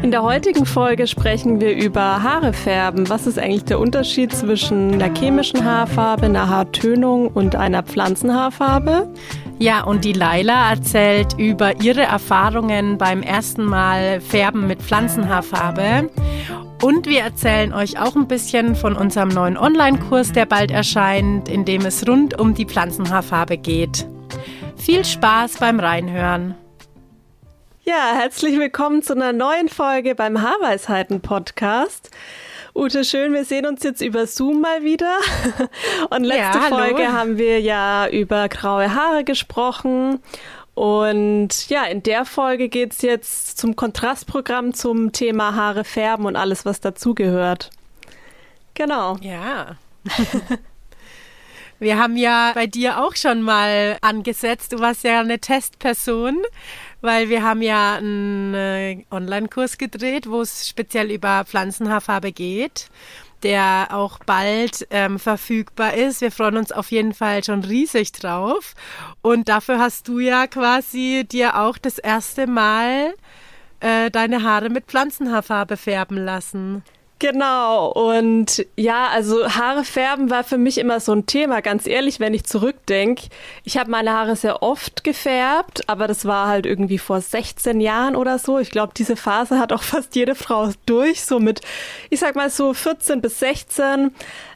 In der heutigen Folge sprechen wir über Haare färben. Was ist eigentlich der Unterschied zwischen einer chemischen Haarfarbe, einer Haartönung und einer Pflanzenhaarfarbe? Ja, und die Laila erzählt über ihre Erfahrungen beim ersten Mal Färben mit Pflanzenhaarfarbe. Und wir erzählen euch auch ein bisschen von unserem neuen Online-Kurs, der bald erscheint, in dem es rund um die Pflanzenhaarfarbe geht. Viel Spaß beim Reinhören. Ja, herzlich willkommen zu einer neuen Folge beim Haarweisheiten Podcast. Ute, schön, wir sehen uns jetzt über Zoom mal wieder. Und letzte ja, Folge haben wir ja über graue Haare gesprochen. Und ja, in der Folge geht es jetzt zum Kontrastprogramm zum Thema Haare färben und alles, was dazugehört. Genau. Ja. Wir haben ja bei dir auch schon mal angesetzt. Du warst ja eine Testperson weil wir haben ja einen äh, Online-Kurs gedreht, wo es speziell über Pflanzenhaarfarbe geht der auch bald ähm, verfügbar ist. Wir freuen uns auf jeden Fall schon riesig drauf. Und dafür hast du ja quasi dir auch das erste Mal äh, deine Haare mit Pflanzenhaarfarbe färben lassen. Genau, und ja, also Haare färben war für mich immer so ein Thema, ganz ehrlich, wenn ich zurückdenke. Ich habe meine Haare sehr oft gefärbt, aber das war halt irgendwie vor 16 Jahren oder so. Ich glaube, diese Phase hat auch fast jede Frau durch, so mit, ich sag mal so 14 bis 16.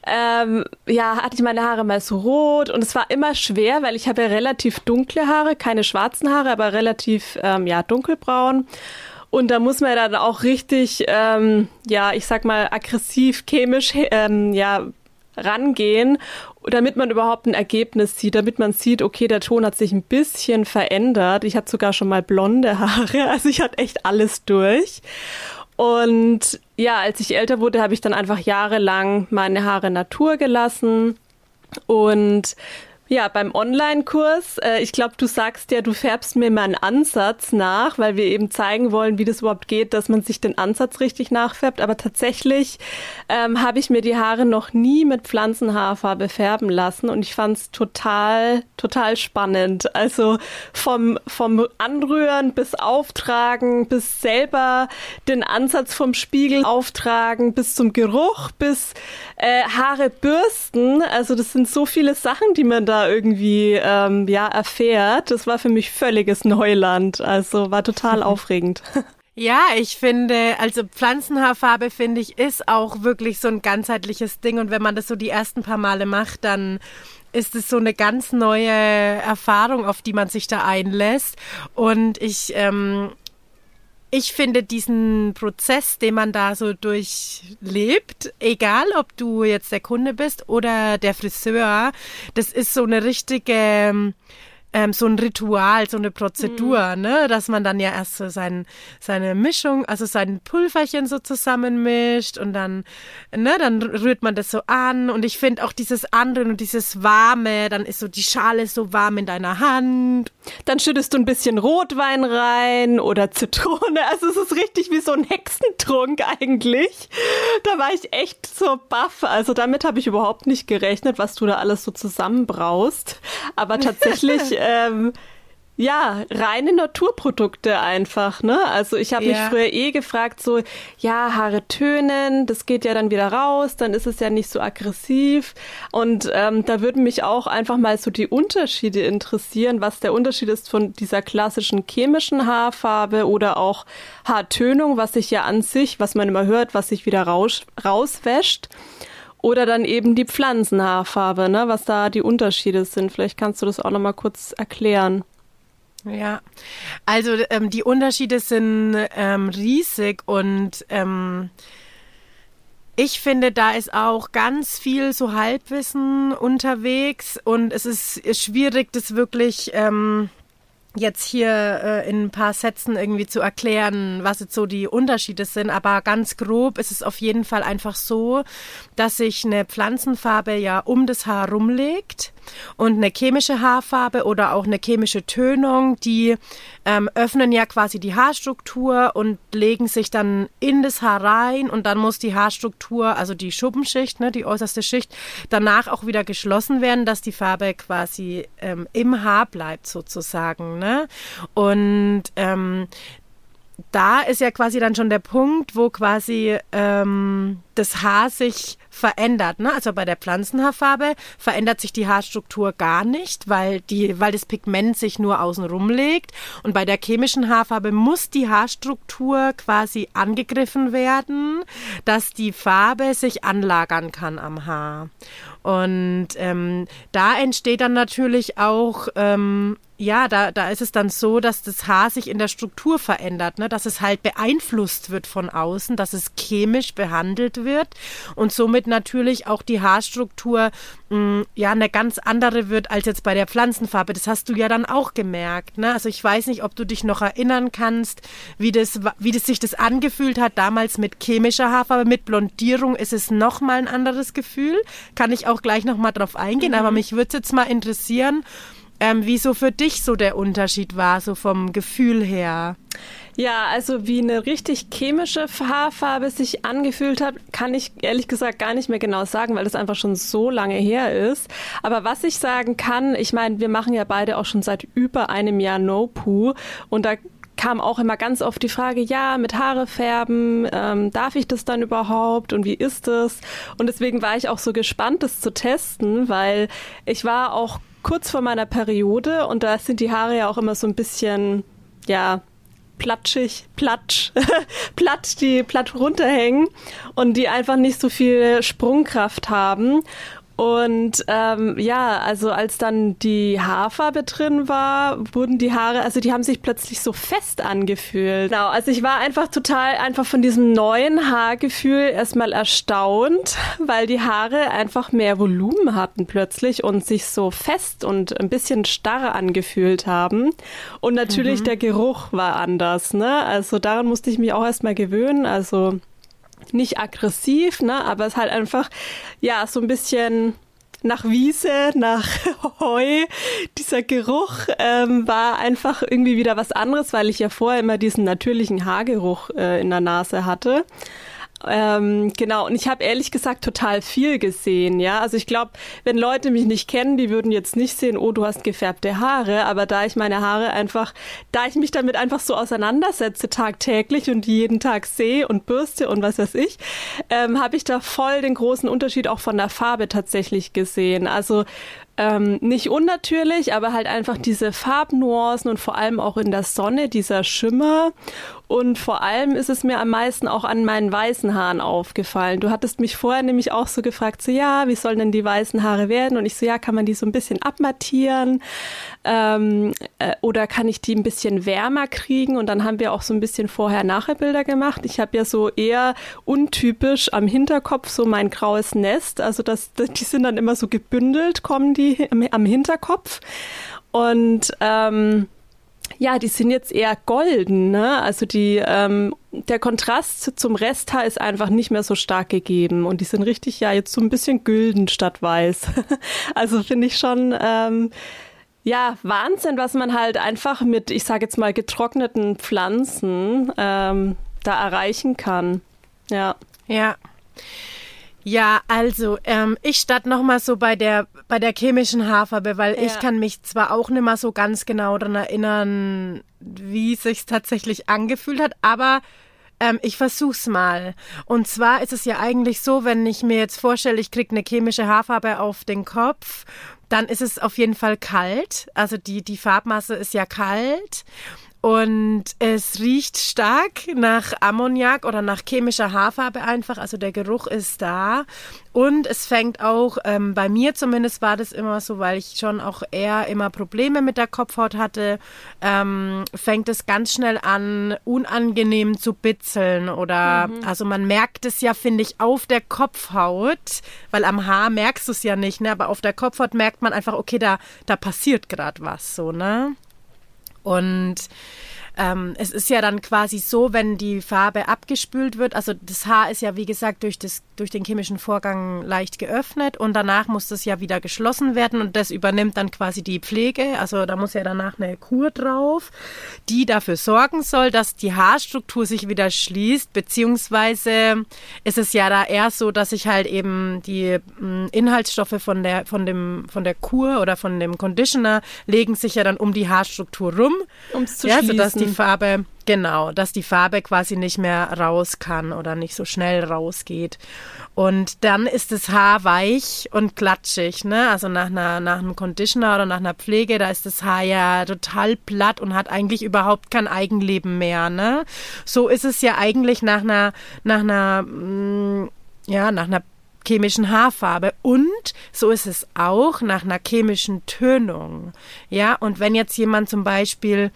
Ähm, ja, hatte ich meine Haare mal so rot und es war immer schwer, weil ich habe ja relativ dunkle Haare, keine schwarzen Haare, aber relativ ähm, ja dunkelbraun. Und da muss man dann auch richtig, ähm, ja, ich sag mal, aggressiv, chemisch, ähm, ja, rangehen, damit man überhaupt ein Ergebnis sieht, damit man sieht, okay, der Ton hat sich ein bisschen verändert. Ich hatte sogar schon mal blonde Haare, also ich hatte echt alles durch. Und ja, als ich älter wurde, habe ich dann einfach jahrelang meine Haare Natur gelassen und ja, beim Online-Kurs, äh, ich glaube, du sagst ja, du färbst mir mal einen Ansatz nach, weil wir eben zeigen wollen, wie das überhaupt geht, dass man sich den Ansatz richtig nachfärbt. Aber tatsächlich ähm, habe ich mir die Haare noch nie mit Pflanzenhaarfarbe färben lassen und ich fand es total, total spannend. Also vom, vom Anrühren bis Auftragen, bis selber den Ansatz vom Spiegel auftragen, bis zum Geruch, bis äh, Haare bürsten. Also das sind so viele Sachen, die man da irgendwie ähm, ja erfährt. Das war für mich völliges Neuland. Also war total aufregend. Ja, ich finde, also Pflanzenhaarfarbe finde ich ist auch wirklich so ein ganzheitliches Ding und wenn man das so die ersten paar Male macht, dann ist es so eine ganz neue Erfahrung, auf die man sich da einlässt. Und ich ähm, ich finde diesen Prozess, den man da so durchlebt, egal ob du jetzt der Kunde bist oder der Friseur, das ist so eine richtige ähm, so ein Ritual, so eine Prozedur, mhm. ne, dass man dann ja erst so sein, seine Mischung, also sein Pulverchen so zusammenmischt und dann, ne, dann rührt man das so an und ich finde auch dieses Anrühren und dieses Warme, dann ist so die Schale so warm in deiner Hand. Dann schüttest du ein bisschen Rotwein rein oder Zitrone, also es ist richtig wie so ein Hexentrunk eigentlich. Da war ich echt so baff, also damit habe ich überhaupt nicht gerechnet, was du da alles so zusammenbraust, aber tatsächlich ähm, ja, reine Naturprodukte einfach, ne? Also ich habe ja. mich früher eh gefragt, so, ja, Haare tönen, das geht ja dann wieder raus, dann ist es ja nicht so aggressiv. Und ähm, da würden mich auch einfach mal so die Unterschiede interessieren, was der Unterschied ist von dieser klassischen chemischen Haarfarbe oder auch Haartönung, was sich ja an sich, was man immer hört, was sich wieder raus, rauswäscht. Oder dann eben die Pflanzenhaarfarbe, ne? was da die Unterschiede sind. Vielleicht kannst du das auch nochmal kurz erklären. Ja, also ähm, die Unterschiede sind ähm, riesig und ähm, ich finde, da ist auch ganz viel so Halbwissen unterwegs und es ist schwierig, das wirklich ähm, jetzt hier äh, in ein paar Sätzen irgendwie zu erklären, was jetzt so die Unterschiede sind, aber ganz grob ist es auf jeden Fall einfach so, dass sich eine Pflanzenfarbe ja um das Haar rumlegt und eine chemische Haarfarbe oder auch eine chemische Tönung, die ähm, öffnen ja quasi die Haarstruktur und legen sich dann in das Haar rein und dann muss die Haarstruktur, also die Schuppenschicht, ne, die äußerste Schicht, danach auch wieder geschlossen werden, dass die Farbe quasi ähm, im Haar bleibt sozusagen. Ne? Und ähm, da ist ja quasi dann schon der Punkt, wo quasi ähm, das Haar sich verändert. Ne? Also bei der Pflanzenhaarfarbe verändert sich die Haarstruktur gar nicht, weil, die, weil das Pigment sich nur außenrum legt. Und bei der chemischen Haarfarbe muss die Haarstruktur quasi angegriffen werden, dass die Farbe sich anlagern kann am Haar. Und ähm, da entsteht dann natürlich auch ähm, ja, da, da ist es dann so, dass das Haar sich in der Struktur verändert, ne? dass es halt beeinflusst wird von außen, dass es chemisch behandelt wird und somit natürlich auch die Haarstruktur mh, mm, ja eine ganz andere wird als jetzt bei der Pflanzenfarbe. Das hast du ja dann auch gemerkt. Ne? Also ich weiß nicht, ob du dich noch erinnern kannst, wie das, wie das sich das angefühlt hat damals mit chemischer Haarfarbe. Mit Blondierung ist es nochmal ein anderes Gefühl. Kann ich auch gleich nochmal drauf eingehen, mhm. aber mich würde es jetzt mal interessieren, ähm, wie so für dich so der Unterschied war, so vom Gefühl her. Ja, also wie eine richtig chemische Haarfarbe sich angefühlt hat, kann ich ehrlich gesagt gar nicht mehr genau sagen, weil das einfach schon so lange her ist. Aber was ich sagen kann, ich meine, wir machen ja beide auch schon seit über einem Jahr No Poo und da kam auch immer ganz oft die Frage, ja, mit Haare färben, ähm, darf ich das dann überhaupt und wie ist das? Und deswegen war ich auch so gespannt, das zu testen, weil ich war auch kurz vor meiner Periode und da sind die Haare ja auch immer so ein bisschen, ja, platschig, platsch, platt, die platt runterhängen und die einfach nicht so viel Sprungkraft haben. Und ähm, ja, also als dann die Haarfarbe drin war, wurden die Haare, also die haben sich plötzlich so fest angefühlt. Genau, also ich war einfach total einfach von diesem neuen Haargefühl erstmal erstaunt, weil die Haare einfach mehr Volumen hatten plötzlich und sich so fest und ein bisschen starr angefühlt haben. Und natürlich mhm. der Geruch war anders, ne? Also daran musste ich mich auch erstmal gewöhnen. Also nicht aggressiv, ne, aber es halt einfach, ja, so ein bisschen nach Wiese, nach Heu. Dieser Geruch ähm, war einfach irgendwie wieder was anderes, weil ich ja vorher immer diesen natürlichen Haargeruch äh, in der Nase hatte. Ähm, genau, und ich habe ehrlich gesagt total viel gesehen, ja. Also ich glaube, wenn Leute mich nicht kennen, die würden jetzt nicht sehen, oh, du hast gefärbte Haare, aber da ich meine Haare einfach, da ich mich damit einfach so auseinandersetze tagtäglich und die jeden Tag sehe und bürste und was weiß ich, ähm, habe ich da voll den großen Unterschied auch von der Farbe tatsächlich gesehen. Also ähm, nicht unnatürlich, aber halt einfach diese Farbnuancen und vor allem auch in der Sonne dieser Schimmer. Und vor allem ist es mir am meisten auch an meinen weißen Haaren aufgefallen. Du hattest mich vorher nämlich auch so gefragt, so ja, wie sollen denn die weißen Haare werden? Und ich so, ja, kann man die so ein bisschen abmattieren? Ähm, äh, oder kann ich die ein bisschen wärmer kriegen? Und dann haben wir auch so ein bisschen Vorher-Nachher-Bilder gemacht. Ich habe ja so eher untypisch am Hinterkopf so mein graues Nest. Also das, die sind dann immer so gebündelt, kommen die am, am Hinterkopf. Und ähm, ja, die sind jetzt eher golden, ne? Also die, ähm, der Kontrast zum Resthaar ist einfach nicht mehr so stark gegeben und die sind richtig ja jetzt so ein bisschen gülden statt weiß. also finde ich schon ähm, ja, Wahnsinn, was man halt einfach mit, ich sage jetzt mal, getrockneten Pflanzen ähm, da erreichen kann. Ja. Ja. Ja, also ähm, ich starte nochmal so bei der bei der chemischen Haarfarbe, weil ja. ich kann mich zwar auch nicht mal so ganz genau daran erinnern, wie sich's tatsächlich angefühlt hat, aber ähm, ich versuch's mal. Und zwar ist es ja eigentlich so, wenn ich mir jetzt vorstelle, ich krieg eine chemische Haarfarbe auf den Kopf dann ist es auf jeden Fall kalt. Also die, die Farbmasse ist ja kalt. Und es riecht stark nach Ammoniak oder nach chemischer Haarfarbe einfach. Also der Geruch ist da. Und es fängt auch, ähm, bei mir zumindest war das immer so, weil ich schon auch eher immer Probleme mit der Kopfhaut hatte, ähm, fängt es ganz schnell an, unangenehm zu bitzeln. Oder mhm. also man merkt es ja, finde ich, auf der Kopfhaut, weil am Haar merkst du es ja nicht, ne? Aber auf der Kopfhaut merkt man einfach, okay, da, da passiert gerade was so, ne? Und ähm, es ist ja dann quasi so, wenn die Farbe abgespült wird, also das Haar ist ja wie gesagt durch, das, durch den chemischen Vorgang leicht geöffnet und danach muss das ja wieder geschlossen werden und das übernimmt dann quasi die Pflege. Also da muss ja danach eine Kur drauf, die dafür sorgen soll, dass die Haarstruktur sich wieder schließt, beziehungsweise ist es ja da eher so, dass sich halt eben die mh, Inhaltsstoffe von der, von, dem, von der Kur oder von dem Conditioner legen sich ja dann um die Haarstruktur rum. Um es zu ja, schließen. Die Farbe, genau, dass die Farbe quasi nicht mehr raus kann oder nicht so schnell rausgeht. Und dann ist das Haar weich und klatschig, ne? Also nach einer, nach einem Conditioner oder nach einer Pflege, da ist das Haar ja total platt und hat eigentlich überhaupt kein Eigenleben mehr, ne? So ist es ja eigentlich nach einer, nach einer, mm, ja, nach einer chemischen Haarfarbe und so ist es auch nach einer chemischen Tönung. Ja, und wenn jetzt jemand zum Beispiel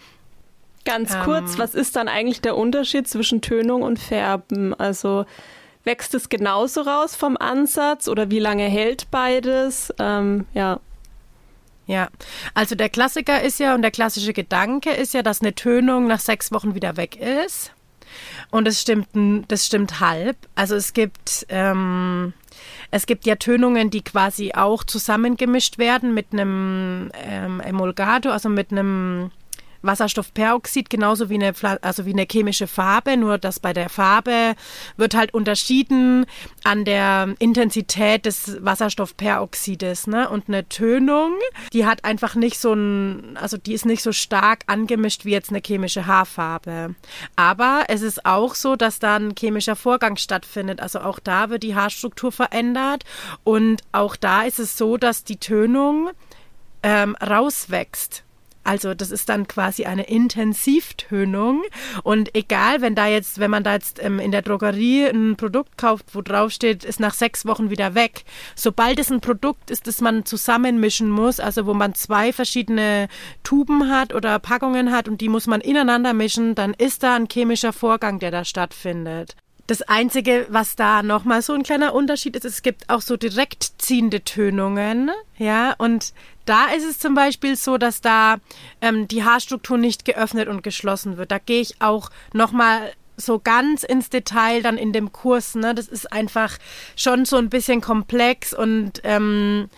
Ganz kurz, Ähm. was ist dann eigentlich der Unterschied zwischen Tönung und Färben? Also wächst es genauso raus vom Ansatz oder wie lange hält beides? Ähm, ja. Ja, also der Klassiker ist ja und der klassische Gedanke ist ja, dass eine Tönung nach sechs Wochen wieder weg ist. Und das stimmt, das stimmt halb. Also es gibt, ähm, es gibt ja Tönungen, die quasi auch zusammengemischt werden mit einem ähm, Emulgator, also mit einem Wasserstoffperoxid, genauso wie eine, also wie eine chemische Farbe, nur dass bei der Farbe wird halt unterschieden an der Intensität des Wasserstoffperoxides. Ne? Und eine Tönung, die hat einfach nicht so ein, also die ist nicht so stark angemischt wie jetzt eine chemische Haarfarbe. Aber es ist auch so, dass da ein chemischer Vorgang stattfindet. Also auch da wird die Haarstruktur verändert. Und auch da ist es so, dass die Tönung ähm, rauswächst. Also das ist dann quasi eine Intensivtönung und egal, wenn da jetzt, wenn man da jetzt ähm, in der Drogerie ein Produkt kauft, wo drauf steht, ist nach sechs Wochen wieder weg. Sobald es ein Produkt ist, das man zusammenmischen muss, also wo man zwei verschiedene Tuben hat oder Packungen hat und die muss man ineinander mischen, dann ist da ein chemischer Vorgang, der da stattfindet. Das Einzige, was da nochmal so ein kleiner Unterschied ist, es gibt auch so direkt ziehende Tönungen, ja, und da ist es zum Beispiel so, dass da ähm, die Haarstruktur nicht geöffnet und geschlossen wird. Da gehe ich auch nochmal so ganz ins Detail dann in dem Kurs, ne, das ist einfach schon so ein bisschen komplex und ähm,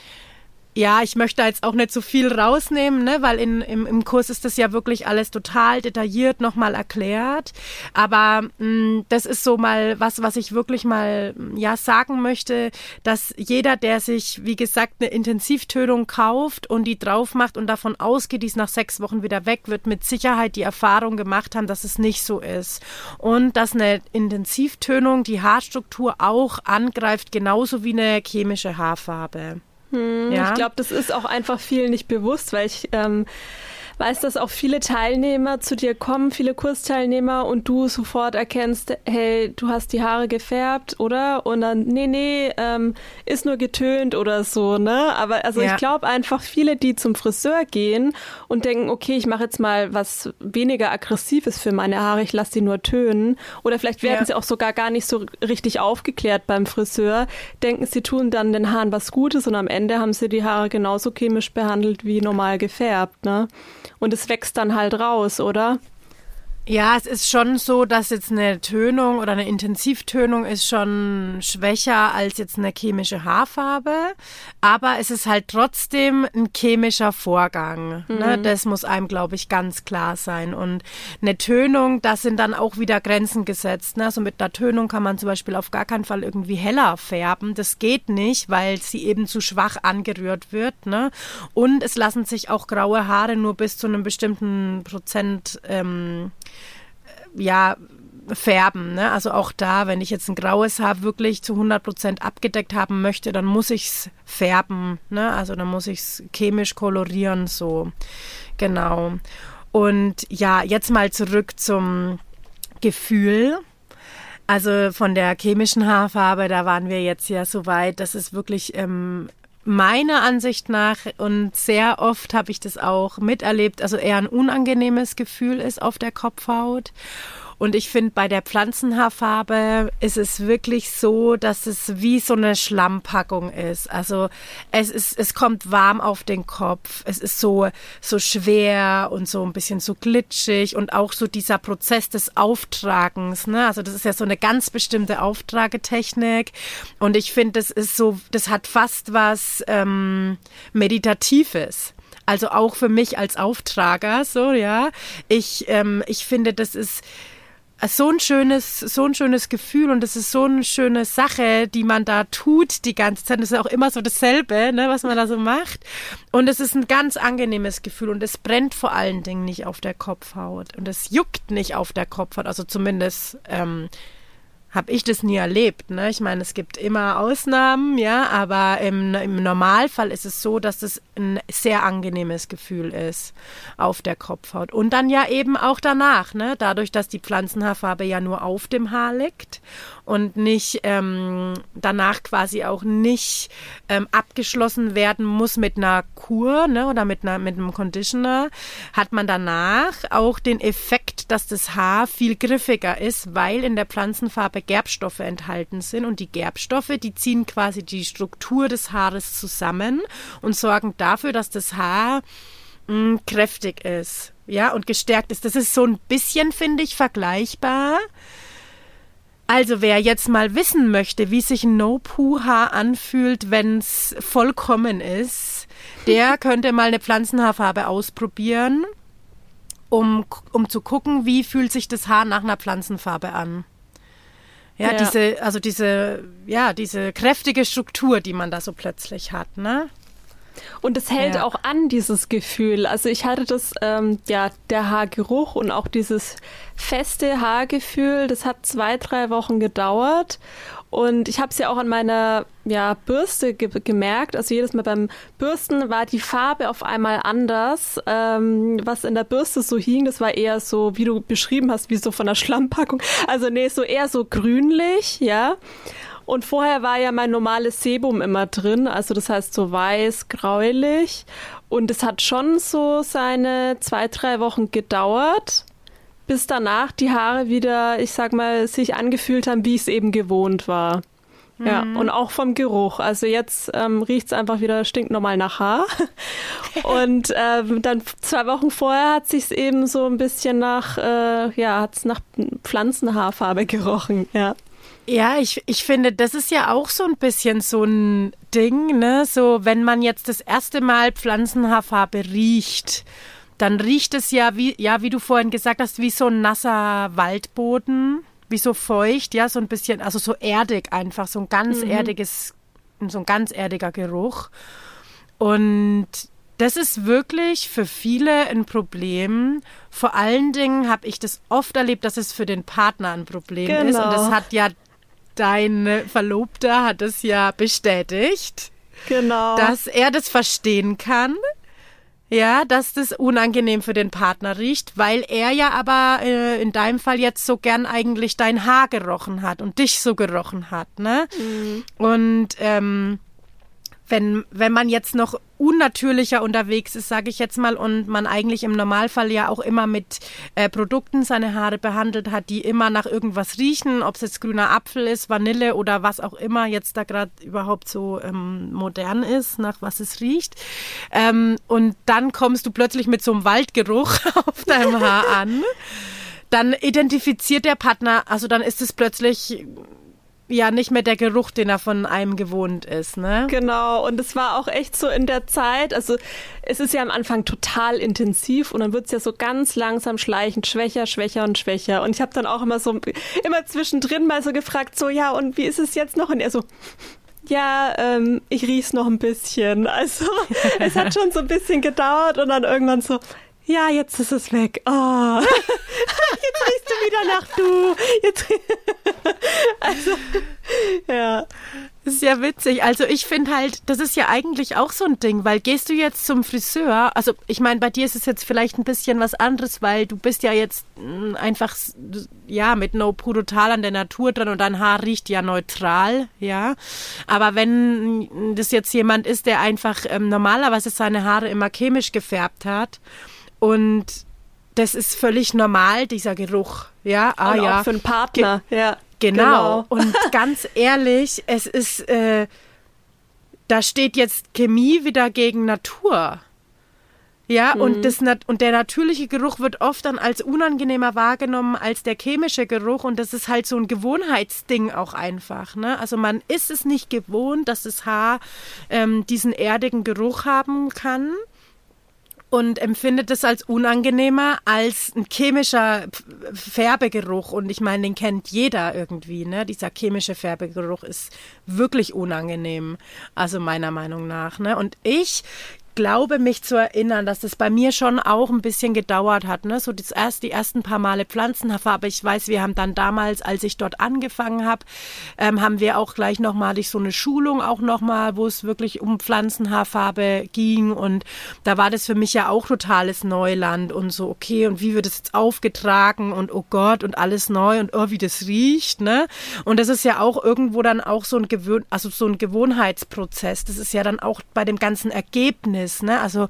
ja, ich möchte jetzt auch nicht so viel rausnehmen, ne, weil in, im, im Kurs ist das ja wirklich alles total detailliert nochmal erklärt. Aber mh, das ist so mal was, was ich wirklich mal ja sagen möchte, dass jeder, der sich, wie gesagt, eine Intensivtönung kauft und die drauf macht und davon ausgeht, die ist nach sechs Wochen wieder weg, wird mit Sicherheit die Erfahrung gemacht haben, dass es nicht so ist. Und dass eine Intensivtönung die Haarstruktur auch angreift, genauso wie eine chemische Haarfarbe. Ja. Ich glaube, das ist auch einfach vielen nicht bewusst, weil ich ähm, weiß, dass auch viele Teilnehmer zu dir kommen, viele Kursteilnehmer und du sofort erkennst, hey, du hast die Haare gefärbt, oder? Und dann, nee, nee, ähm, ist nur getönt oder so, ne? Aber also Ja. ich glaube einfach viele, die zum Friseur gehen und denken, okay, ich mache jetzt mal was weniger aggressives für meine Haare, ich lasse die nur tönen. Oder vielleicht werden Ja. sie auch sogar gar nicht so richtig aufgeklärt beim Friseur, denken, sie tun dann den Haaren was Gutes und am Ende haben sie die Haare genauso chemisch behandelt wie normal gefärbt, ne? Und es wächst dann halt raus, oder? Ja, es ist schon so, dass jetzt eine Tönung oder eine Intensivtönung ist schon schwächer als jetzt eine chemische Haarfarbe, aber es ist halt trotzdem ein chemischer Vorgang. Ne? Das muss einem, glaube ich, ganz klar sein. Und eine Tönung, da sind dann auch wieder Grenzen gesetzt. Ne? Also mit einer Tönung kann man zum Beispiel auf gar keinen Fall irgendwie heller färben. Das geht nicht, weil sie eben zu schwach angerührt wird. Ne? Und es lassen sich auch graue Haare nur bis zu einem bestimmten Prozent ähm, ja, färben. Ne? Also auch da, wenn ich jetzt ein graues Haar wirklich zu 100 Prozent abgedeckt haben möchte, dann muss ich es färben. Ne? Also dann muss ich es chemisch kolorieren, so. Genau. Und ja, jetzt mal zurück zum Gefühl. Also von der chemischen Haarfarbe, da waren wir jetzt ja so weit, dass es wirklich ähm, meiner Ansicht nach und sehr oft habe ich das auch miterlebt, also eher ein unangenehmes Gefühl ist auf der Kopfhaut. Und ich finde, bei der Pflanzenhaarfarbe ist es wirklich so, dass es wie so eine Schlammpackung ist. Also es ist, es kommt warm auf den Kopf. Es ist so, so schwer und so ein bisschen so glitschig und auch so dieser Prozess des Auftragens. Ne? Also das ist ja so eine ganz bestimmte Auftragetechnik. Und ich finde, das ist so, das hat fast was ähm, Meditatives. Also auch für mich als Auftrager, so ja. Ich, ähm, ich finde, das ist so ein schönes, so ein schönes Gefühl und das ist so eine schöne Sache, die man da tut die ganze Zeit. Das ist auch immer so dasselbe, ne, was man da so macht. Und es ist ein ganz angenehmes Gefühl und es brennt vor allen Dingen nicht auf der Kopfhaut und es juckt nicht auf der Kopfhaut. Also zumindest ähm, habe ich das nie erlebt. Ne? Ich meine, es gibt immer Ausnahmen, ja, aber im, im Normalfall ist es so, dass es ein sehr angenehmes Gefühl ist auf der Kopfhaut. Und dann ja eben auch danach, ne? dadurch, dass die Pflanzenhaarfarbe ja nur auf dem Haar liegt und nicht ähm, danach quasi auch nicht ähm, abgeschlossen werden muss mit einer Kur ne, oder mit, einer, mit einem Conditioner, hat man danach auch den Effekt, dass das Haar viel griffiger ist, weil in der Pflanzenfarbe Gerbstoffe enthalten sind und die Gerbstoffe, die ziehen quasi die Struktur des Haares zusammen und sorgen dafür, dass das Haar mh, mm, kräftig ist. Ja, und gestärkt ist. Das ist so ein bisschen, finde ich, vergleichbar also wer jetzt mal wissen möchte, wie sich ein No-Poo-Haar anfühlt, wenn es vollkommen ist, der könnte mal eine Pflanzenhaarfarbe ausprobieren, um, um zu gucken, wie fühlt sich das Haar nach einer Pflanzenfarbe an. Ja, ja, diese, also diese, ja, diese kräftige Struktur, die man da so plötzlich hat, ne? Und es hält ja. auch an, dieses Gefühl. Also ich hatte das, ähm, ja, der Haargeruch und auch dieses feste Haargefühl, das hat zwei, drei Wochen gedauert. Und ich habe es ja auch an meiner ja, Bürste ge gemerkt. Also jedes Mal beim Bürsten war die Farbe auf einmal anders. Ähm, was in der Bürste so hing, das war eher so, wie du beschrieben hast, wie so von der Schlammpackung. Also nee, so eher so grünlich, ja. Und vorher war ja mein normales Sebum immer drin, also das heißt so weiß, gräulich. Und es hat schon so seine zwei, drei Wochen gedauert, bis danach die Haare wieder, ich sag mal, sich angefühlt haben, wie es eben gewohnt war. Mhm. Ja, und auch vom Geruch. Also jetzt ähm, riecht es einfach wieder stinknormal nach Haar. und ähm, dann zwei Wochen vorher hat sich eben so ein bisschen nach, äh, ja, hat es nach Pflanzenhaarfarbe gerochen, ja. Ja, ich, ich finde, das ist ja auch so ein bisschen so ein Ding, ne? So, wenn man jetzt das erste Mal Pflanzenhaarfarbe riecht, dann riecht es ja wie, ja, wie du vorhin gesagt hast, wie so ein nasser Waldboden, wie so feucht, ja, so ein bisschen, also so erdig einfach, so ein ganz mhm. erdiges, so ein ganz erdiger Geruch. Und das ist wirklich für viele ein Problem. Vor allen Dingen habe ich das oft erlebt, dass es für den Partner ein Problem genau. ist. Und das genau. hat ja dein Verlobter hat es ja bestätigt. Genau. Dass er das verstehen kann. Ja, dass das unangenehm für den Partner riecht, weil er ja aber äh, in deinem Fall jetzt so gern eigentlich dein Haar gerochen hat und dich so gerochen hat, ne? Mhm. Und ähm, wenn, wenn man jetzt noch unnatürlicher unterwegs ist, sage ich jetzt mal, und man eigentlich im Normalfall ja auch immer mit äh, Produkten seine Haare behandelt hat, die immer nach irgendwas riechen, ob es jetzt grüner Apfel ist, Vanille oder was auch immer jetzt da gerade überhaupt so ähm, modern ist, nach was es riecht. Ähm, und dann kommst du plötzlich mit so einem Waldgeruch auf deinem Haar an. Dann identifiziert der Partner, also dann ist es plötzlich ja nicht mehr der Geruch, den er von einem gewohnt ist, ne? Genau, und es war auch echt so in der Zeit, also es ist ja am Anfang total intensiv und dann wird es ja so ganz langsam schleichend schwächer, schwächer und schwächer. Und ich habe dann auch immer so, immer zwischendrin mal so gefragt, so, ja, und wie ist es jetzt noch? Und er so, ja, ähm, ich riech's noch ein bisschen. Also es hat schon so ein bisschen gedauert und dann irgendwann so, ja, jetzt ist es weg. Oh, jetzt riechst du wieder nach du. Jetzt, also, ja. Ist ja witzig. Also ich finde halt, das ist ja eigentlich auch so ein Ding, weil gehst du jetzt zum Friseur, also ich meine, bei dir ist es jetzt vielleicht ein bisschen was anderes, weil du bist ja jetzt mm, einfach, ja, mit No Brutal an der Natur dran und dein Haar riecht ja neutral, ja. Aber wenn das jetzt jemand ist, der einfach ähm, normalerweise seine Haare immer chemisch gefärbt hat, und das ist völlig normal, dieser Geruch. Ja, ah Und ja. Auch für einen Partner, Ge ja. Genau. genau. Und ganz ehrlich, es ist, äh, da steht jetzt Chemie wieder gegen Natur. Ja, mhm. und, das, und der natürliche Geruch wird oft dann als unangenehmer wahrgenommen als der chemische Geruch. Und das ist halt so ein Gewohnheitsding auch einfach. Ne? Also man ist es nicht gewohnt, dass das Haar ähm, diesen erdigen Geruch haben kann und empfindet es als unangenehmer als ein chemischer Färbegeruch. Und ich meine, den kennt jeder irgendwie, ne? Dieser chemische Färbegeruch ist wirklich unangenehm. Also meiner Meinung nach, ne? Und ich glaube mich zu erinnern, dass das bei mir schon auch ein bisschen gedauert hat, ne? So das erst, die ersten paar Male Pflanzenhafer, aber ich weiß, wir haben dann damals, als ich dort angefangen habe, ähm, haben wir auch gleich nochmal so eine Schulung auch nochmal, wo es wirklich um Pflanzenhaarfarbe ging und da war das für mich ja auch totales Neuland und so, okay, und wie wird das jetzt aufgetragen und oh Gott und alles neu und oh, wie das riecht, ne? Und das ist ja auch irgendwo dann auch so ein Gewöhn, also so ein Gewohnheitsprozess. Das ist ja dann auch bei dem ganzen Ergebnis ist. Ne? Also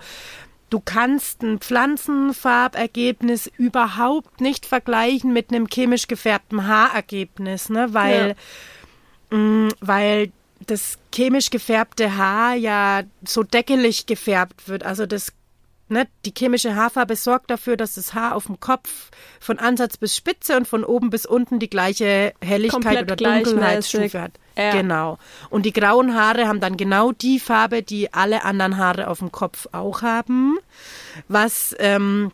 du kannst ein Pflanzenfarbergebnis überhaupt nicht vergleichen mit einem chemisch gefärbten Haarergebnis, ne? weil, ja. mh, weil das chemisch gefärbte Haar ja so deckelig gefärbt wird. Also das Ne, die chemische Haarfarbe sorgt dafür, dass das Haar auf dem Kopf von Ansatz bis Spitze und von oben bis unten die gleiche Helligkeit Komplett oder Dunkelheitsstufe hat. Ja. Genau. Und die grauen Haare haben dann genau die Farbe, die alle anderen Haare auf dem Kopf auch haben, was ähm,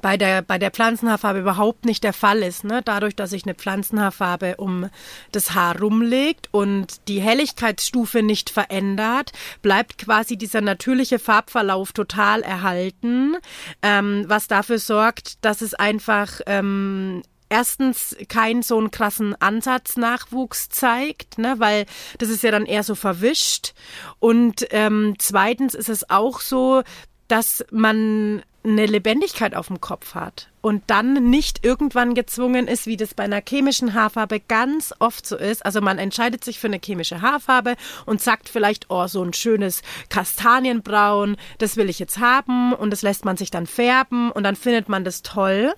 bei der, bei der Pflanzenhaarfarbe überhaupt nicht der Fall ist. Ne? Dadurch, dass sich eine Pflanzenhaarfarbe um das Haar rumlegt und die Helligkeitsstufe nicht verändert, bleibt quasi dieser natürliche Farbverlauf total erhalten, ähm, was dafür sorgt, dass es einfach ähm, erstens keinen so einen krassen Ansatznachwuchs zeigt, ne, weil das ist ja dann eher so verwischt. Und ähm, zweitens ist es auch so, dass man eine Lebendigkeit auf dem Kopf hat und dann nicht irgendwann gezwungen ist, wie das bei einer chemischen Haarfarbe ganz oft so ist. Also man entscheidet sich für eine chemische Haarfarbe und sagt vielleicht, oh, so ein schönes Kastanienbraun, das will ich jetzt haben und das lässt man sich dann färben und dann findet man das toll.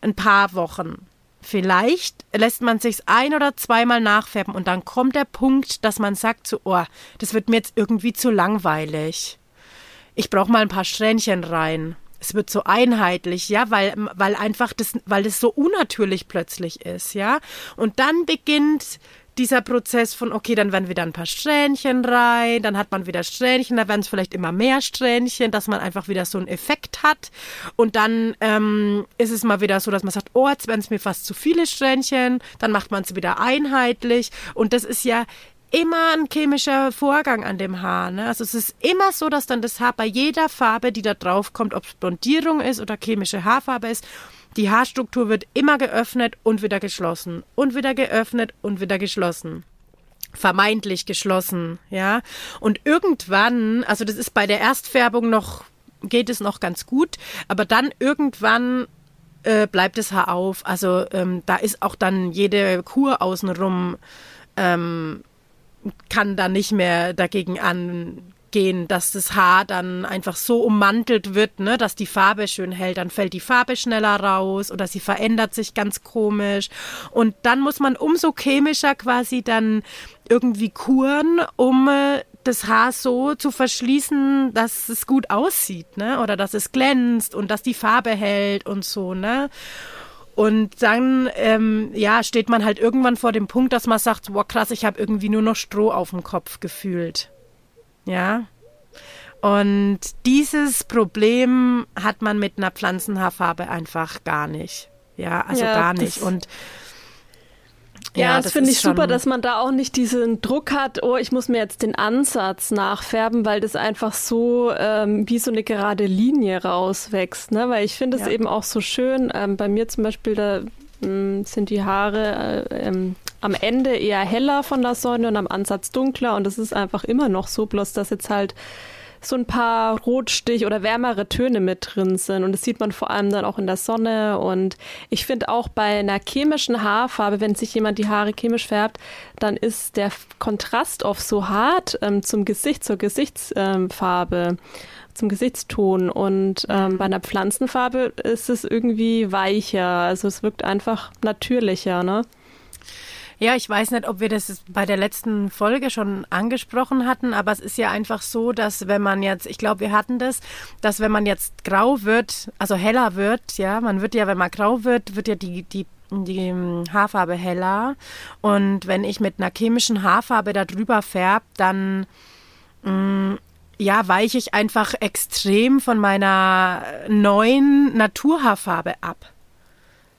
Ein paar Wochen. Vielleicht lässt man sich ein oder zweimal nachfärben und dann kommt der Punkt, dass man sagt so, oh, das wird mir jetzt irgendwie zu langweilig ich brauche mal ein paar Strähnchen rein. Es wird so einheitlich, ja, weil, weil einfach das, weil das so unnatürlich plötzlich ist, ja. Und dann beginnt dieser Prozess von, okay, dann werden wieder ein paar Strähnchen rein, dann hat man wieder Strähnchen, da werden es vielleicht immer mehr Strähnchen, dass man einfach wieder so einen Effekt hat. Und dann ähm, ist es mal wieder so, dass man sagt, oh, jetzt werden es mir fast zu viele Strähnchen, dann macht man es wieder einheitlich. Und das ist ja immer ein chemischer Vorgang an dem Haar. Ne? Also es ist immer so, dass dann das Haar bei jeder Farbe, die da drauf kommt, ob es Blondierung ist oder chemische Haarfarbe ist, die Haarstruktur wird immer geöffnet und wieder geschlossen und wieder geöffnet und wieder geschlossen vermeintlich geschlossen, ja. Und irgendwann, also das ist bei der Erstfärbung noch, geht es noch ganz gut, aber dann irgendwann äh, bleibt das Haar auf. Also ähm, da ist auch dann jede Kur außenrum ähm, kann da nicht mehr dagegen angehen, dass das Haar dann einfach so ummantelt wird, ne, dass die Farbe schön hält. Dann fällt die Farbe schneller raus oder sie verändert sich ganz komisch. Und dann muss man umso chemischer quasi dann irgendwie kuren, um äh, das Haar so zu verschließen, dass es gut aussieht, ne? Oder dass es glänzt und dass die Farbe hält und so, ne? Und dann, ähm, ja, steht man halt irgendwann vor dem Punkt, dass man sagt, boah, krass, ich habe irgendwie nur noch Stroh auf dem Kopf gefühlt. Ja. Und dieses Problem hat man mit einer Pflanzenhaarfarbe einfach gar nicht. Ja, also ja, gar nicht. Und ja, ja das, das finde ich super, dass man da auch nicht diesen Druck hat, oh, ich muss mir jetzt den Ansatz nachfärben, weil das einfach so ähm, wie so eine gerade Linie rauswächst. Ne? Weil ich finde es ja. eben auch so schön. Ähm, bei mir zum Beispiel, da ähm, sind die Haare äh, ähm, am Ende eher heller von der Sonne und am Ansatz dunkler. Und das ist einfach immer noch so, bloß dass jetzt halt so ein paar Rotstich oder wärmere Töne mit drin sind. Und das sieht man vor allem dann auch in der Sonne. Und ich finde auch bei einer chemischen Haarfarbe, wenn sich jemand die Haare chemisch färbt, dann ist der Kontrast oft so hart ähm, zum Gesicht, zur Gesichtsfarbe. Ähm, zum Gesichtston. Und ähm, bei einer Pflanzenfarbe ist es irgendwie weicher. Also es wirkt einfach natürlicher, ne? Ja, ich weiß nicht, ob wir das bei der letzten Folge schon angesprochen hatten, aber es ist ja einfach so, dass wenn man jetzt, ich glaube, wir hatten das, dass wenn man jetzt grau wird, also heller wird, ja, man wird ja, wenn man grau wird, wird ja die, die die Haarfarbe heller. Und wenn ich mit einer chemischen Haarfarbe da drüber färbe, dann mh, mm, ja, weiche ich einfach extrem von meiner neuen Naturhaarfarbe ab.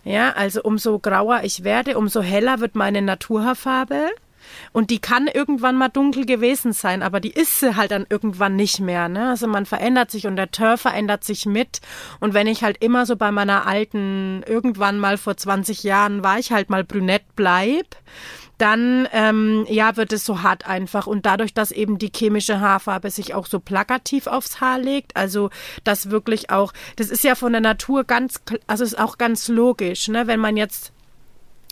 Ja, also umso grauer ich werde, umso heller wird meine Naturhaarfarbe. Und die kann irgendwann mal dunkel gewesen sein, aber die ist sie halt dann irgendwann nicht mehr. Ne? Also man verändert sich und der Tör verändert sich mit. Und wenn ich halt immer so bei meiner alten, irgendwann mal vor 20 Jahren war ich halt mal brünett bleib, dann ähm, ja wird es so hart einfach und dadurch, dass eben die chemische Haarfarbe sich auch so plakativ aufs Haar legt, also das wirklich auch, das ist ja von der Natur ganz, also ist auch ganz logisch, ne, wenn man jetzt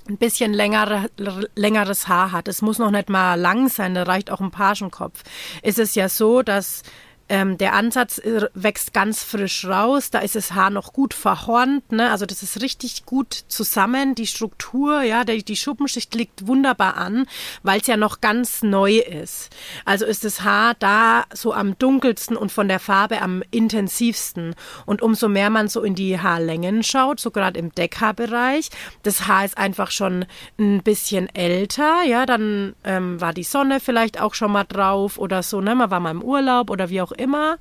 ein bisschen längere, längeres Haar hat. Es muss noch nicht mal lang sein, da reicht auch ein Pagenkopf. Ist es ja so, dass ähm, der Ansatz äh, wächst ganz frisch raus, da ist das Haar noch gut verhornt, ne? also das ist richtig gut zusammen, die Struktur, ja, die, die Schuppenschicht liegt wunderbar an, weil es ja noch ganz neu ist. Also ist das Haar da so am dunkelsten und von der Farbe am intensivsten. Und umso mehr man so in die Haarlängen schaut, so gerade im Deckhaarbereich, das Haar ist einfach schon ein bisschen älter, ja, dann ähm, war die Sonne vielleicht auch schon mal drauf oder so, ne, man war mal im Urlaub oder wie auch immer.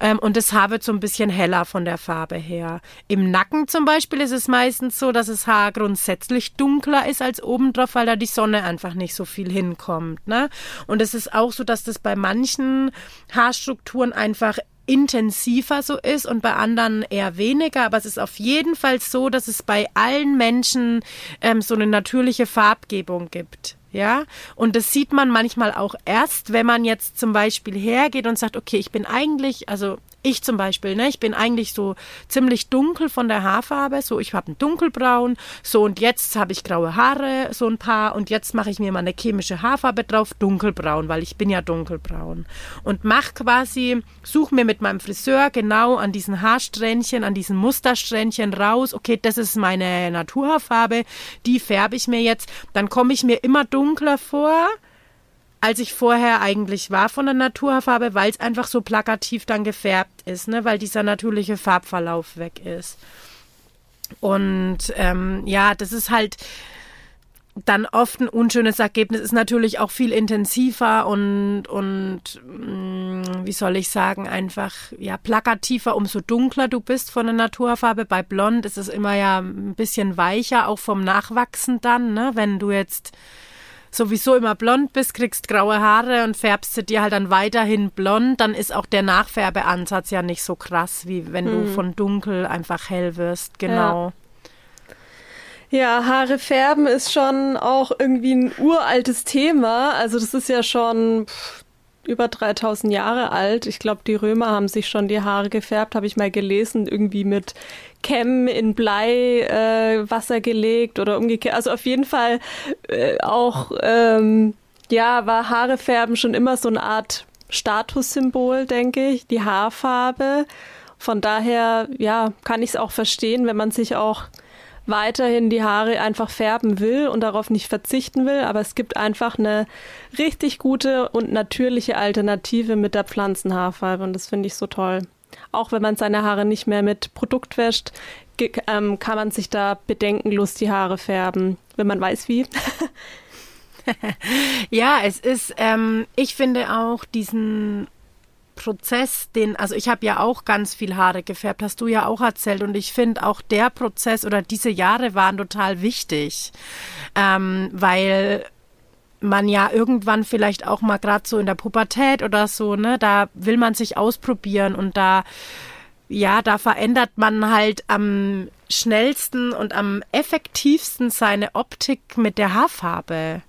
Ähm, und das Haar wird so ein bisschen heller von der Farbe her. Im Nacken zum Beispiel ist es meistens so, dass das Haar grundsätzlich dunkler ist als obendrauf, weil da die Sonne einfach nicht so viel hinkommt. Ne? Und es ist auch so, dass das bei manchen Haarstrukturen einfach intensiver so ist und bei anderen eher weniger. Aber es ist auf jeden Fall so, dass es bei allen Menschen ähm, so eine natürliche Farbgebung gibt. Ja, und das sieht man manchmal auch erst, wenn man jetzt zum Beispiel hergeht und sagt, okay, ich bin eigentlich, also ich zum Beispiel, ne, ich bin eigentlich so ziemlich dunkel von der Haarfarbe, so ich habe ein dunkelbraun, so und jetzt habe ich graue Haare, so ein paar. Und jetzt mache ich mir mal eine chemische Haarfarbe drauf, dunkelbraun, weil ich bin ja dunkelbraun. Und mach quasi, suche mir mit meinem Friseur genau an diesen Haarsträhnchen, an diesen Mustersträhnchen raus, okay, das ist meine Naturhaarfarbe, die färbe ich mir jetzt, dann komme ich mir immer dunkler vor als ich vorher eigentlich war von der Naturfarbe, weil es einfach so plakativ dann gefärbt ist, ne? weil dieser natürliche Farbverlauf weg ist. Und ähm, ja, das ist halt dann oft ein unschönes Ergebnis, ist natürlich auch viel intensiver und, und mh, mm, wie soll ich sagen, einfach ja plakativer, umso dunkler du bist von der Naturfarbe. Bei Blond ist es immer ja ein bisschen weicher, auch vom Nachwachsen dann, ne? wenn du jetzt sowieso immer blond bist, kriegst graue Haare und färbst sie dir halt dann weiterhin blond, dann ist auch der Nachfärbeansatz ja nicht so krass, wie wenn mhm. du von dunkel einfach hell wirst. Genau. Ja. ja. Haare färben ist schon auch irgendwie ein uraltes Thema. Also das ist ja schon über 3000 Jahre alt. Ich glaube, die Römer haben sich schon die Haare gefärbt, habe ich mal gelesen, irgendwie mit Kämmen in Bleiwasser äh, gelegt oder umgekehrt. Also auf jeden Fall äh, auch, ähm, ja, war Haare färben schon immer so eine Art Statussymbol, denke ich, die Haarfarbe. Von daher, ja, kann ich es auch verstehen, wenn man sich auch weiterhin die Haare einfach färben will und darauf nicht verzichten will, aber es gibt einfach eine richtig gute und natürliche Alternative mit der Pflanzenhaarfarbe und das finde ich so toll. Auch wenn man seine Haare nicht mehr mit Produkt wäscht, ähm, kann man sich da bedenkenlos die Haare färben, wenn man weiß wie. ja, es ist, ähm, ich finde auch diesen Prozess, den, also ich habe ja auch ganz viel Haare gefärbt, hast du ja auch erzählt und ich finde auch der Prozess oder diese Jahre waren total wichtig, ähm, weil man ja irgendwann vielleicht auch mal gerade so in der Pubertät oder so, ne, da will man sich ausprobieren und da, ja, da verändert man halt am schnellsten und am effektivsten seine Optik mit der Haarfarbe.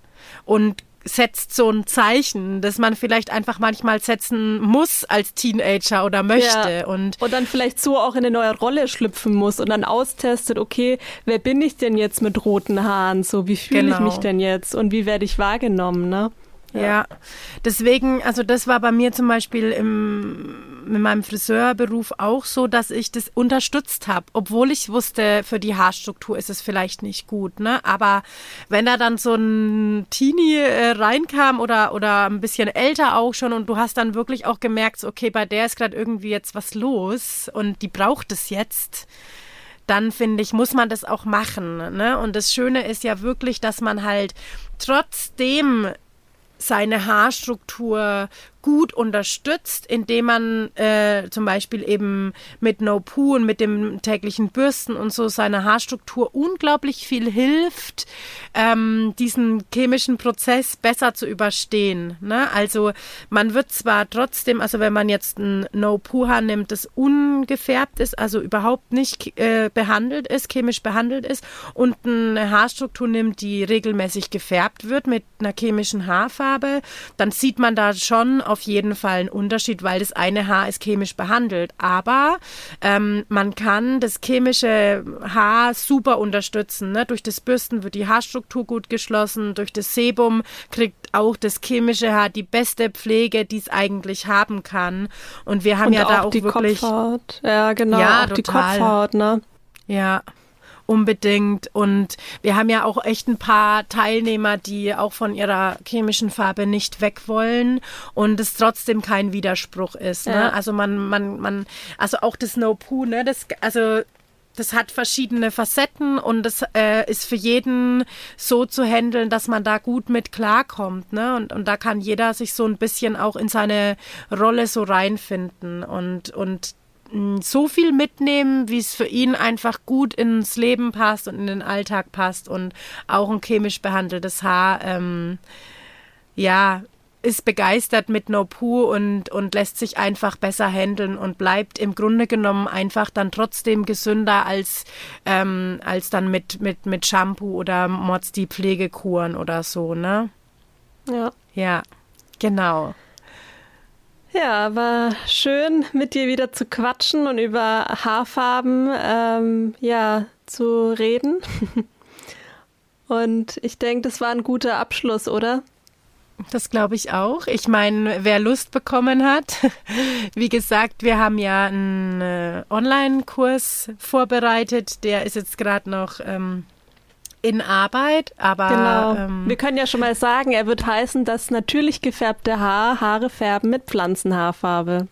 Und setzt so ein Zeichen, das man vielleicht einfach manchmal setzen muss als Teenager oder möchte. Ja. Und, und dann vielleicht so auch in eine neue Rolle schlüpfen muss und dann austestet, okay, wer bin ich denn jetzt mit roten Haaren? So, wie fühle genau. ich mich denn jetzt und wie werde ich wahrgenommen, ne? Ja. ja. deswegen, also das war bei mir zum Beispiel im, in meinem Friseurberuf auch so, dass ich das unterstützt habe, obwohl ich wusste, für die Haarstruktur ist es vielleicht nicht gut, ne? Aber wenn da dann so ein Teenie äh, reinkam oder oder ein bisschen älter auch schon und du hast dann wirklich auch gemerkt, okay, bei der ist gerade irgendwie jetzt was los und die braucht es jetzt dann finde ich, muss man das auch machen. Ne? Und das Schöne ist ja wirklich, dass man halt trotzdem seine Haarstruktur gut unterstützt, indem man äh, zum Beispiel eben mit No Poo und mit dem täglichen Bürsten und so seiner Haarstruktur unglaublich viel hilft, ähm, diesen chemischen Prozess besser zu überstehen. Ne? Also man wird zwar trotzdem, also wenn man jetzt ein No Poo Haar nimmt, das ungefärbt ist, also überhaupt nicht äh, behandelt ist, chemisch behandelt ist, und eine Haarstruktur nimmt, die regelmäßig gefärbt wird mit einer chemischen Haarfarbe, dann sieht man da schon auf jeden Fall einen Unterschied, weil das eine Haar ist chemisch behandelt. Aber ähm, man kann das chemische Haar super unterstützen. Ne? Durch das Bürsten wird die Haarstruktur gut geschlossen. Durch das Sebum kriegt auch das chemische Haar die beste Pflege, die es eigentlich haben kann. Und wir haben Und ja da auch die wirklich. Kopfhaut. Ja, genau. Ja, auch total. die Kopfhaut, ne? Ja unbedingt. Und wir haben ja auch echt ein paar Teilnehmer, die auch von ihrer chemischen Farbe nicht weg wollen und es trotzdem kein Widerspruch ist. Ne? Ja. Also man, man, man, also auch das No Poo, ne, das, also das hat verschiedene Facetten und es äh, ist für jeden so zu handeln, dass man da gut mit klarkommt. Ne? Und, und da kann jeder sich so ein bisschen auch in seine Rolle so reinfinden. Und, und so viel mitnehmen, wie es für ihn einfach gut ins Leben passt und in den Alltag passt und auch ein chemisch behandeltes Haar, ähm, ja, ist begeistert mit No Poo und, und lässt sich einfach besser handeln und bleibt im Grunde genommen einfach dann trotzdem gesünder als, ähm, als dann mit, mit, mit Shampoo oder Mods die Pflegekuren oder so, ne? Ja. Ja, genau. Ja, war schön, mit dir wieder zu quatschen und über Haarfarben ähm, ja, zu reden. und ich denke, das war ein guter Abschluss, oder? Das glaube ich auch. Ich meine, wer Lust bekommen hat, wie gesagt, wir haben ja einen äh, Online-Kurs vorbereitet, der ist jetzt gerade noch ähm, in Arbeit, aber genau. Ähm, wir können ja schon mal sagen, er wird heißen, dass natürlich gefärbte Haar Haare färben mit Pflanzenhaarfarbe.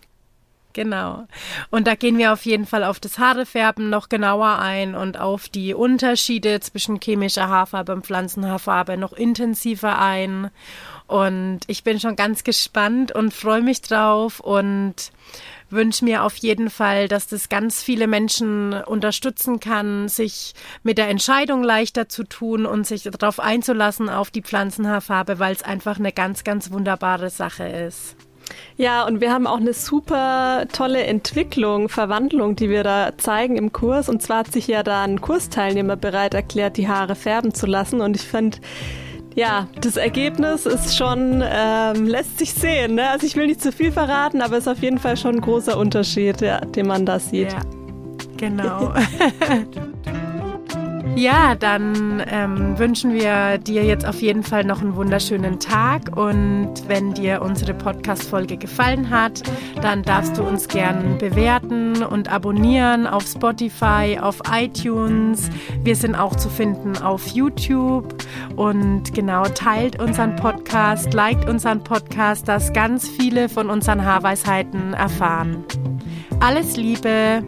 Genau. Und da gehen wir auf jeden Fall auf das Haarefärben noch genauer ein und auf die Unterschiede zwischen chemischer Haarfarbe und Pflanzenhaarfarbe noch intensiver ein. Und ich bin schon ganz gespannt und freue mich drauf und wünsche mir auf jeden Fall, dass das ganz viele Menschen unterstützen kann, sich mit der Entscheidung leichter zu tun und sich darauf einzulassen auf die Pflanzenhaarfarbe, weil es einfach eine ganz, ganz wunderbare Sache ist. Ja, und wir haben auch eine super tolle Entwicklung, Verwandlung, die wir da zeigen im Kurs. Und zwar hat sich ja da ein Kursteilnehmer bereit erklärt, die Haare färben zu lassen. Und ich finde, ja, das Ergebnis ist schon, ähm, lässt sich sehen. Ne? Also ich will nicht zu viel verraten, aber es ist auf jeden Fall schon ein großer Unterschied, ja, den man da sieht. Ja, genau. Ja, dann ähm, wünschen wir dir jetzt auf jeden Fall noch einen wunderschönen Tag und wenn dir unsere Podcast-Folge gefallen hat, dann darfst du uns gern bewerten und abonnieren auf Spotify, auf iTunes. Wir sind auch zu finden auf YouTube und genau teilt unseren Podcast, liked unseren Podcast, dass ganz viele von unseren Haarweisheiten erfahren. Alles Liebe!